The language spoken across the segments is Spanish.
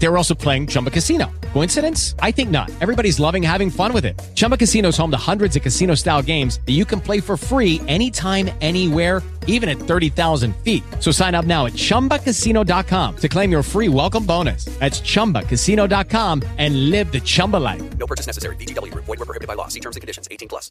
They were also playing Chumba Casino. Coincidence? I think not. Everybody's loving having fun with it. Chumba Casino is home to hundreds of casino style games that you can play for free anytime, anywhere, even at 30,000 feet. So sign up now at chumbacasino.com to claim your free welcome bonus. That's chumbacasino.com and live the Chumba life. No purchase necessary. Group. Void were prohibited by law. See terms and conditions. 18 plus.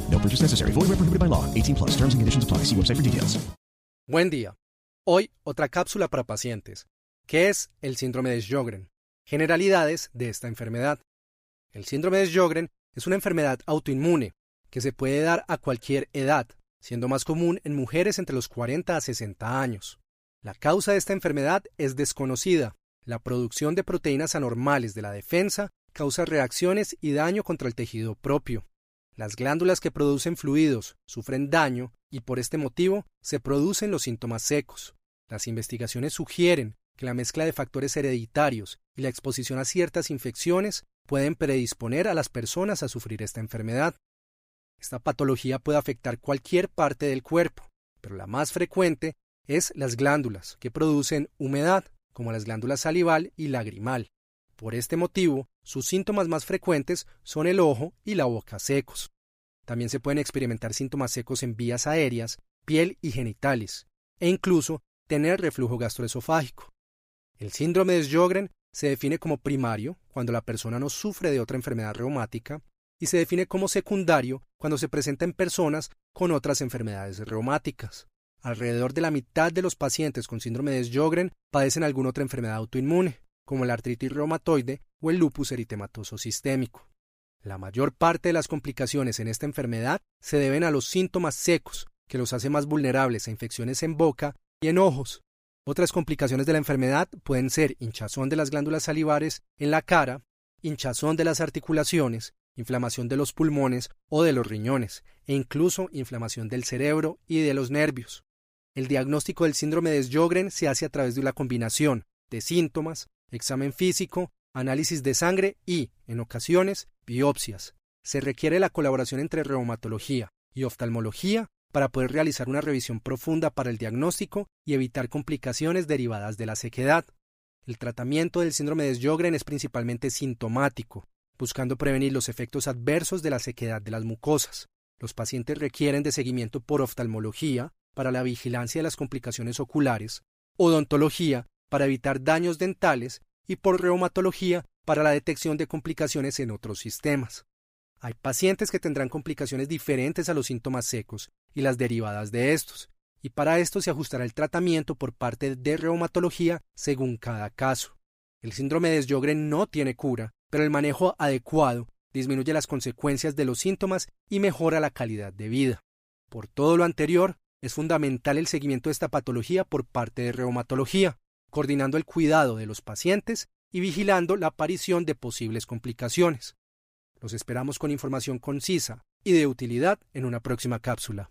No purchase necessary. Void where prohibited by law. 18 plus. Terms and conditions apply. See website for details. Buen día. Hoy, otra cápsula para pacientes. ¿Qué es el síndrome de Sjögren? Generalidades de esta enfermedad. El síndrome de Sjögren es una enfermedad autoinmune que se puede dar a cualquier edad, siendo más común en mujeres entre los 40 a 60 años. La causa de esta enfermedad es desconocida. La producción de proteínas anormales de la defensa causa reacciones y daño contra el tejido propio. Las glándulas que producen fluidos sufren daño y por este motivo se producen los síntomas secos. Las investigaciones sugieren que la mezcla de factores hereditarios y la exposición a ciertas infecciones pueden predisponer a las personas a sufrir esta enfermedad. Esta patología puede afectar cualquier parte del cuerpo, pero la más frecuente es las glándulas, que producen humedad, como las glándulas salival y lagrimal. Por este motivo, sus síntomas más frecuentes son el ojo y la boca secos. También se pueden experimentar síntomas secos en vías aéreas, piel y genitales, e incluso tener reflujo gastroesofágico. El síndrome de Sjögren se define como primario cuando la persona no sufre de otra enfermedad reumática y se define como secundario cuando se presenta en personas con otras enfermedades reumáticas. Alrededor de la mitad de los pacientes con síndrome de Sjögren padecen alguna otra enfermedad autoinmune, como la artritis reumatoide o el lupus eritematoso sistémico. La mayor parte de las complicaciones en esta enfermedad se deben a los síntomas secos, que los hace más vulnerables a infecciones en boca y en ojos. Otras complicaciones de la enfermedad pueden ser hinchazón de las glándulas salivares en la cara, hinchazón de las articulaciones, inflamación de los pulmones o de los riñones, e incluso inflamación del cerebro y de los nervios. El diagnóstico del síndrome de Sjögren se hace a través de una combinación de síntomas, examen físico, análisis de sangre y, en ocasiones, biopsias. Se requiere la colaboración entre reumatología y oftalmología para poder realizar una revisión profunda para el diagnóstico y evitar complicaciones derivadas de la sequedad. El tratamiento del síndrome de Sjögren es principalmente sintomático, buscando prevenir los efectos adversos de la sequedad de las mucosas. Los pacientes requieren de seguimiento por oftalmología para la vigilancia de las complicaciones oculares, odontología para evitar daños dentales y por reumatología para la detección de complicaciones en otros sistemas. Hay pacientes que tendrán complicaciones diferentes a los síntomas secos y las derivadas de estos, y para esto se ajustará el tratamiento por parte de reumatología según cada caso. El síndrome de Sjögren no tiene cura, pero el manejo adecuado disminuye las consecuencias de los síntomas y mejora la calidad de vida. Por todo lo anterior, es fundamental el seguimiento de esta patología por parte de reumatología, coordinando el cuidado de los pacientes y vigilando la aparición de posibles complicaciones. Los esperamos con información concisa y de utilidad en una próxima cápsula.